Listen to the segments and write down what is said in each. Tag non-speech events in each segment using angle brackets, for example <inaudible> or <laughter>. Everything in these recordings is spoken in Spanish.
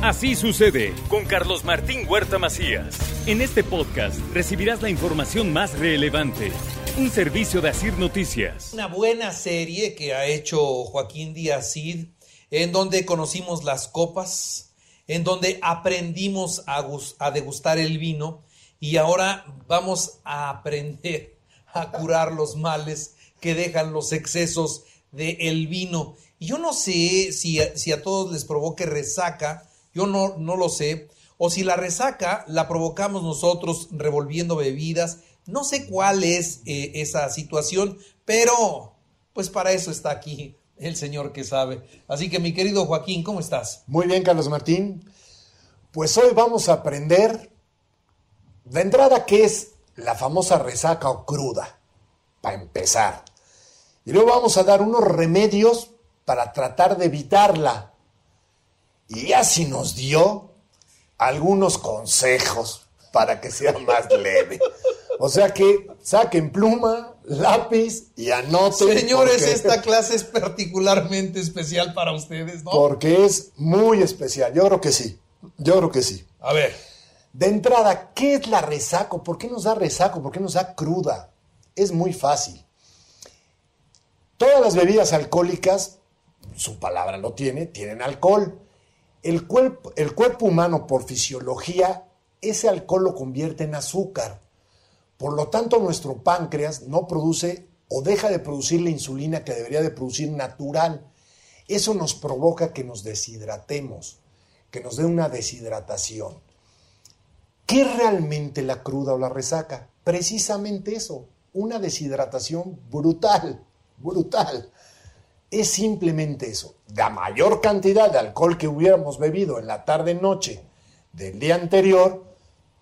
Así sucede con Carlos Martín Huerta Macías. En este podcast recibirás la información más relevante. Un servicio de Asir Noticias. Una buena serie que ha hecho Joaquín Díaz Cid, en donde conocimos las copas, en donde aprendimos a, degustar el vino y ahora vamos a aprender a curar los males que dejan los excesos del vino. Y yo no sé si a todos les provoque resaca yo no, no lo sé. O si la resaca la provocamos nosotros revolviendo bebidas. No sé cuál es eh, esa situación, pero pues para eso está aquí el señor que sabe. Así que mi querido Joaquín, ¿cómo estás? Muy bien, Carlos Martín. Pues hoy vamos a aprender de entrada qué es la famosa resaca o cruda, para empezar. Y luego vamos a dar unos remedios para tratar de evitarla y así nos dio algunos consejos para que sea más <laughs> leve. O sea que saquen pluma, lápiz y anoten. Señores, esta clase es particularmente especial para ustedes, ¿no? Porque es muy especial. Yo creo que sí. Yo creo que sí. A ver. De entrada, ¿qué es la resaco? ¿Por qué nos da resaco? ¿Por qué nos da cruda? Es muy fácil. Todas las bebidas alcohólicas, su palabra lo tiene, tienen alcohol. El cuerpo, el cuerpo humano, por fisiología, ese alcohol lo convierte en azúcar. Por lo tanto, nuestro páncreas no produce o deja de producir la insulina que debería de producir natural. Eso nos provoca que nos deshidratemos, que nos dé una deshidratación. ¿Qué es realmente la cruda o la resaca? Precisamente eso, una deshidratación brutal, brutal es simplemente eso. La mayor cantidad de alcohol que hubiéramos bebido en la tarde-noche del día anterior,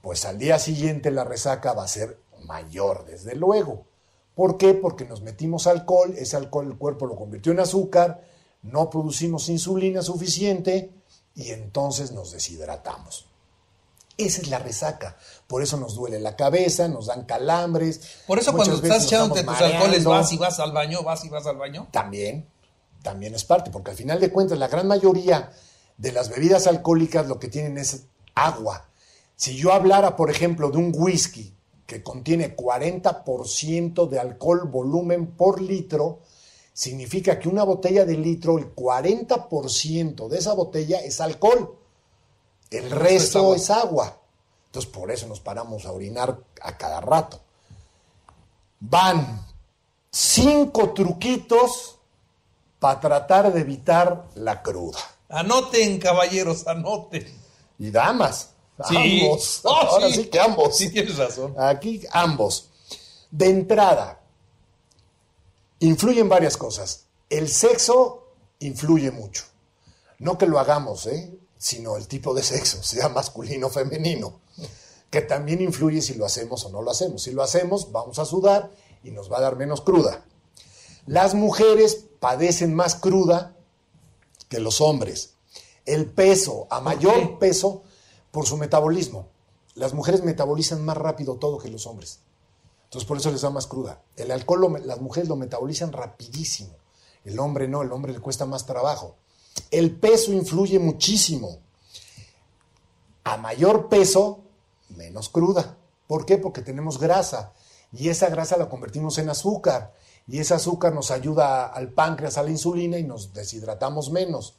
pues al día siguiente la resaca va a ser mayor, desde luego. ¿Por qué? Porque nos metimos alcohol, ese alcohol el cuerpo lo convirtió en azúcar, no producimos insulina suficiente y entonces nos deshidratamos. Esa es la resaca. Por eso nos duele la cabeza, nos dan calambres. Por eso cuando estás echándote tus alcoholes vas y vas al baño, vas y vas al baño. También, también es parte, porque al final de cuentas la gran mayoría de las bebidas alcohólicas lo que tienen es agua. Si yo hablara, por ejemplo, de un whisky que contiene 40% de alcohol volumen por litro, significa que una botella de litro, el 40% de esa botella es alcohol. El resto es agua. Entonces por eso nos paramos a orinar a cada rato. Van cinco truquitos para tratar de evitar la cruda. Anoten, caballeros, anoten. Y damas. Sí. Ambos. <laughs> Ahora sí. que ambos. Sí, tienes razón. Aquí ambos. De entrada, influyen varias cosas. El sexo influye mucho. No que lo hagamos, ¿eh? sino el tipo de sexo, <laughs> sea masculino o femenino, que también influye si lo hacemos o no lo hacemos. Si lo hacemos, vamos a sudar y nos va a dar menos cruda. Las mujeres padecen más cruda que los hombres. El peso, a mayor peso, por su metabolismo. Las mujeres metabolizan más rápido todo que los hombres. Entonces por eso les da más cruda. El alcohol las mujeres lo metabolizan rapidísimo. El hombre no, el hombre le cuesta más trabajo. El peso influye muchísimo. A mayor peso, menos cruda. ¿Por qué? Porque tenemos grasa y esa grasa la convertimos en azúcar y ese azúcar nos ayuda al páncreas, a la insulina y nos deshidratamos menos.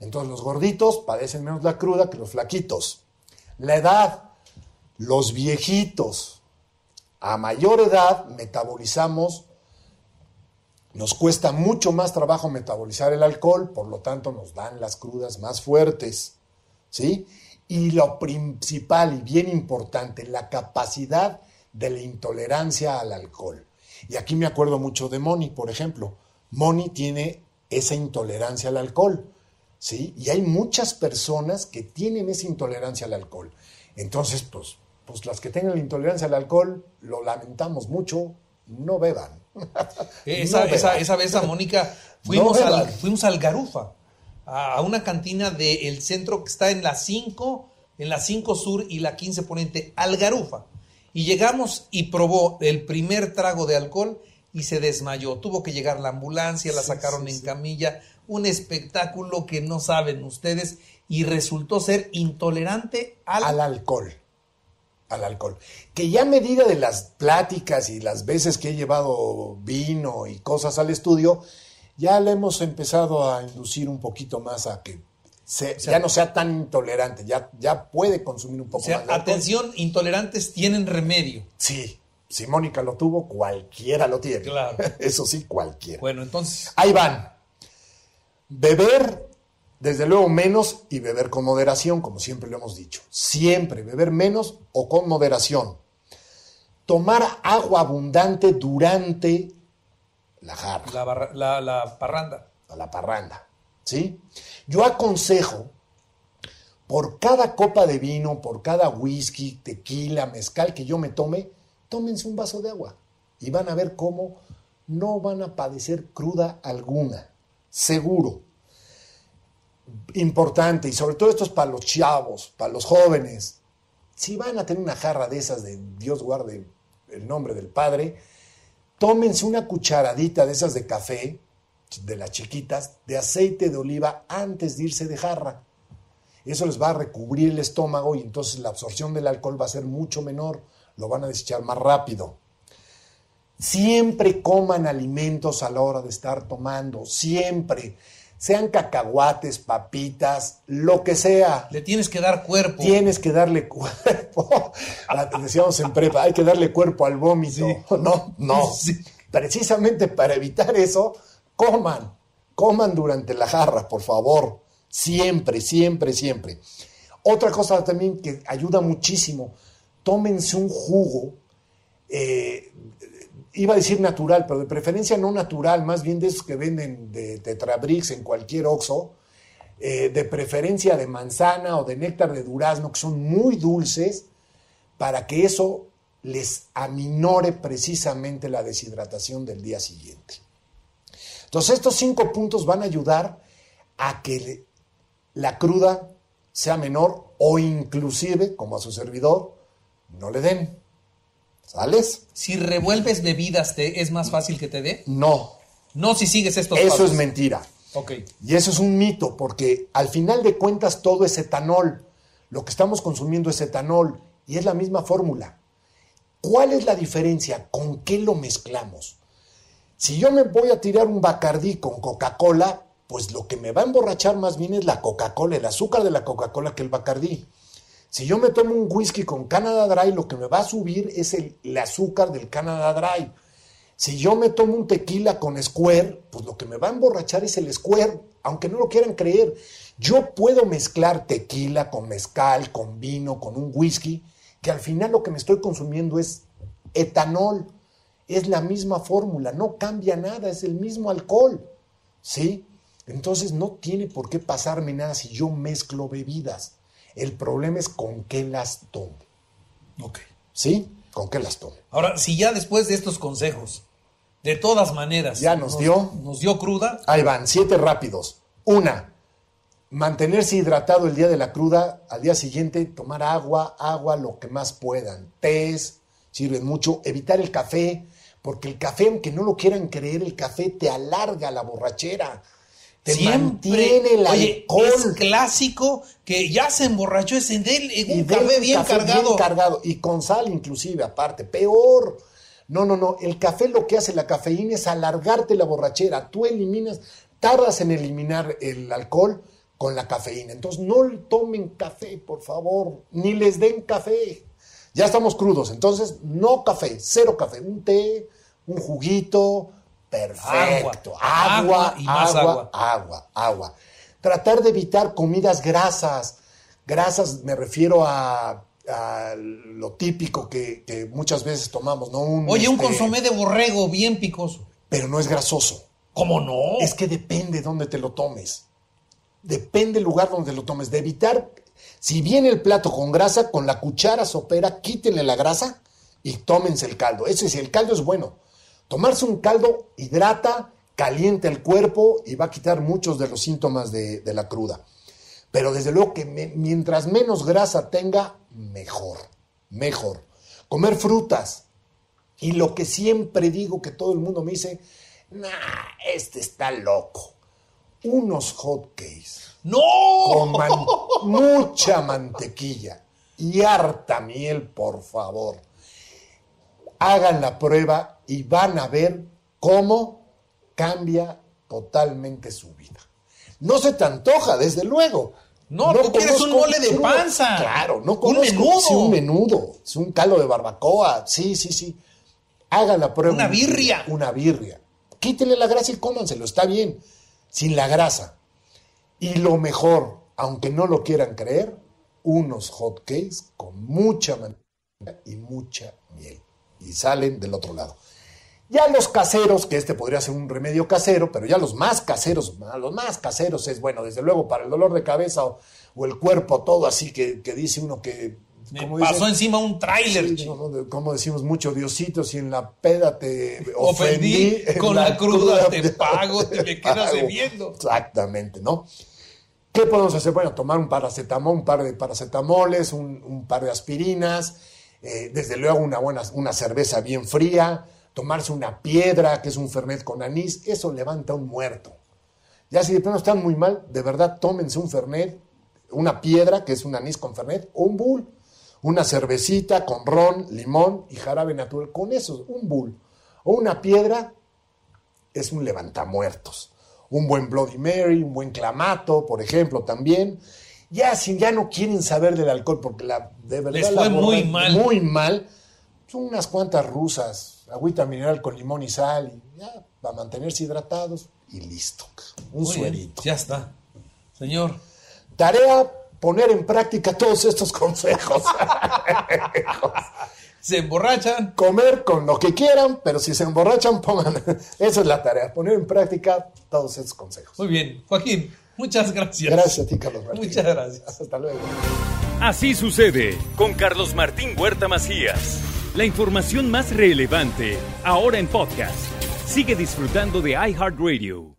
Entonces los gorditos padecen menos la cruda que los flaquitos. La edad, los viejitos, a mayor edad metabolizamos, nos cuesta mucho más trabajo metabolizar el alcohol, por lo tanto nos dan las crudas más fuertes. ¿Sí? Y lo principal y bien importante, la capacidad de la intolerancia al alcohol. Y aquí me acuerdo mucho de Moni, por ejemplo. Moni tiene esa intolerancia al alcohol, ¿sí? Y hay muchas personas que tienen esa intolerancia al alcohol. Entonces, pues, pues las que tengan la intolerancia al alcohol, lo lamentamos mucho, no beban. <laughs> Esa, esa, vez a Mónica <laughs> fuimos, al, fuimos al Garufa, a una cantina del centro que está en la 5, en la 5 Sur y la 15 Poniente, al Garufa. Y llegamos y probó el primer trago de alcohol, y se desmayó. Tuvo que llegar la ambulancia, la Sí, sacaron sí, en sí. camilla. Un espectáculo que no saben ustedes y resultó ser intolerante al... al alcohol. Al alcohol. Que ya a medida de las pláticas y las veces que he llevado vino y cosas al estudio, ya le hemos empezado a inducir un poquito más a que se- sea- ya no sea tan intolerante, ya, ya puede consumir un o poco sea, más de atención, intolerantes tienen remedio. Sí, si Mónica lo tuvo, cualquiera lo tiene. Claro. <laughs> Eso sí, cualquiera. Bueno, entonces, Ahí van. Beber, desde luego, menos y beber con moderación, como siempre lo hemos dicho. Siempre beber menos o con moderación. Tomar agua abundante durante la jarra, la, barra- la- la parranda. la parranda. ¿Sí? Yo aconsejo, por cada copa de vino, por cada whisky, tequila, mezcal que yo me tome, tómense un vaso de agua. Y van a ver cómo no van a padecer cruda alguna. Seguro. Importante, y sobre todo esto es para los chavos, para los jóvenes. Si van a tener una jarra de esas de Dios guarde el nombre del Padre, tómense una cucharadita de esas de café, de las chiquitas, de aceite de oliva antes de irse de jarra. Eso les va a recubrir el estómago y entonces la absorción del alcohol va a ser mucho menor, lo van a desechar más rápido. Siempre coman alimentos a la hora de estar tomando, siempre. Sean cacahuates, papitas, lo que sea. Le tienes que dar cuerpo. Tienes que darle cuerpo. <laughs> La- Decíamos en prepa, hay que darle cuerpo al vómito. No, no. Sí. Precisamente para evitar eso, coman. Coman durante la jarra, por favor. Siempre, siempre, siempre. Otra cosa también que ayuda muchísimo, tómense un jugo. eh, iba a decir natural, pero de preferencia no natural, más bien de esos que venden de Tetrabrix en cualquier Oxxo, eh, de preferencia de manzana o de néctar de durazno, que son muy dulces, para que eso les aminore precisamente la deshidratación del día siguiente. Entonces estos cinco puntos van a ayudar a que la cruda sea menor o inclusive, como a su servidor, no le den. ¿Sales? Si revuelves bebidas, ¿te es más fácil que te dé? No, No si sigues estos eso pasos. es mentira. Ok. Y eso es un mito, porque al final de cuentas todo es etanol. Lo que estamos consumiendo es etanol y es la misma fórmula. ¿Cuál es la diferencia? ¿Con qué lo mezclamos? Si yo me voy a tirar un Bacardí con Coca-Cola, pues lo que me va a emborrachar más bien es la Coca-Cola, el azúcar de la Coca-Cola que el Bacardí. Si yo me tomo un whisky con Canada Dry, lo que me va a subir es el, azúcar del Canada Dry. Si yo me tomo un tequila con Square, pues lo que me va a emborrachar es el Square, aunque no lo quieran creer. Yo puedo mezclar tequila con mezcal, con vino, con un whisky, que al final lo que me estoy consumiendo es etanol. Es la misma fórmula, no cambia nada, es el mismo alcohol. ¿Sí? Entonces no tiene por qué pasarme nada si yo mezclo bebidas. El problema es con qué las tomo. Ok. ¿Sí? ¿Con qué las tomo? Ahora, si ya después de estos consejos, de todas maneras, Ya nos dio. nos dio cruda, Ahí van, siete rápidos. Una, mantenerse hidratado el día de la cruda, al día siguiente tomar agua, agua lo que más puedan. Tés, sirven mucho. Evitar el café, porque el café, aunque no lo quieran creer, el café te alarga la borrachera. Te mantiene el Oye, alcohol. es clásico que ya se emborrachó ese en él, en y un café bien café cargado. bien cargado. Y con sal inclusive, aparte. Peor. No, no, no. El café lo que hace la cafeína es alargarte la borrachera. Tú eliminas, tardas en eliminar el alcohol con la cafeína. Entonces no tomen café, por favor. Ni les den café. Ya estamos crudos. Entonces, no café, cero café. Un té, un juguito. Perfecto. Agua, Agua, agua y más agua, agua, agua. Tratar de evitar comidas grasas. Grasas me refiero a, a lo típico que, que muchas veces tomamos, ¿no? Un, Oye, un este, consomé de borrego bien picoso. Pero no es grasoso. ¿Cómo no? Es que depende dónde te lo tomes. Depende el lugar donde lo tomes. De evitar, si viene el plato con grasa, con la cuchara sopera, quítenle la grasa y tómense el caldo. Eso es, el caldo es bueno. Tomarse un caldo hidrata, calienta el cuerpo y va a quitar muchos de los síntomas de, la cruda. Pero desde luego que mientras menos grasa tenga, mejor. Mejor. Comer frutas. Y lo que siempre digo que todo el mundo me dice, nah, este está loco. Unos hot cakes ¡No! con man- mucha mantequilla y harta miel, por favor. Hagan la prueba y van a ver cómo cambia totalmente su vida. No se te antoja, desde luego. No, tú quieres un mole de panza. Claro, no Un conozco. menudo. Sí, un menudo. Es un caldo de barbacoa. Sí, sí, sí. Hagan la prueba. Una birria. Una birria. Quítenle la grasa y cómanselo, está bien. Sin la grasa. Y lo mejor, aunque no lo quieran creer, unos hot cakes con mucha mantequilla y mucha miel. Y salen del otro lado. Ya los caseros, que este podría ser un remedio casero, pero ya los más caseros, los más caseros es, bueno, desde luego para el dolor de cabeza o, el cuerpo todo así que dice uno que... Como pasó dicen? encima un tráiler. Sí, como decimos mucho, Diosito, si en la peda te <laughs> Ofendí, ofendí, en con la cruda te pago, te me quedas pago. debiendo. Exactamente, ¿no? ¿Qué podemos hacer? Bueno, tomar un paracetamol, un par de paracetamoles, un, un par de aspirinas, eh, desde luego una buena una cerveza bien fría, tomarse una piedra, que es un fernet con anís, eso levanta un muerto. Ya si de plano están muy mal, de verdad tómense un fernet, una piedra, que es un anís con fernet, o un bull, una cervecita con ron, limón y jarabe natural, con eso, un bull. O una piedra es un levantamuertos. Un buen Bloody Mary, un buen clamato, por ejemplo, también. Ya si ya no quieren saber del alcohol, porque la, de verdad Les la fue muy mal. Muy mal. Son unas cuantas rusas, agüita mineral con limón y sal, y ya, para mantenerse hidratados, y listo. Un suerito. Ya está. Señor, Tarea, poner en práctica todos estos consejos. <laughs> se emborrachan. Comer con lo que quieran, pero si se emborrachan, pongan. <laughs> Esa es la tarea, poner en práctica todos estos consejos. Muy bien. Joaquín, muchas gracias. Gracias a ti, Carlos Martín. Muchas gracias. Hasta luego. Así sucede con Carlos Martín Huerta Macías. La información más relevante ahora en podcast. Sigue disfrutando de iHeartRadio.